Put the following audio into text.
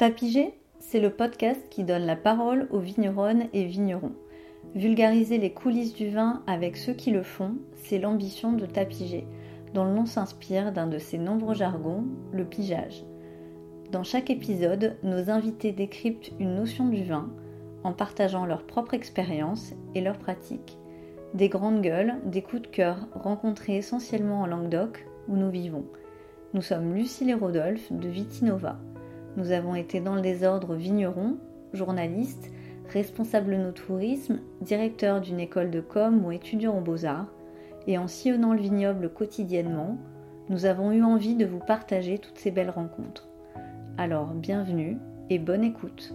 Tapigé, c'est le podcast qui donne la parole aux vigneronnes et vignerons. Vulgariser les coulisses du vin avec ceux qui le font, c'est l'ambition de Tapigé, dont le nom s'inspire d'un de ses nombreux jargons, le pigeage. Dans chaque épisode, nos invités décryptent une notion du vin en partageant leur propre expérience et leurs pratiques. Des grandes gueules, des coups de cœur rencontrés essentiellement en Languedoc où nous vivons. Nous sommes Lucille et Rodolphe de Vitinova. Nous avons été dans le désordre vigneron, journaliste, responsable no tourisme, directeur d'une école de com ou étudiant aux beaux-arts, et en sillonnant le vignoble quotidiennement, nous avons eu envie de vous partager toutes ces belles rencontres. Alors bienvenue et bonne écoute.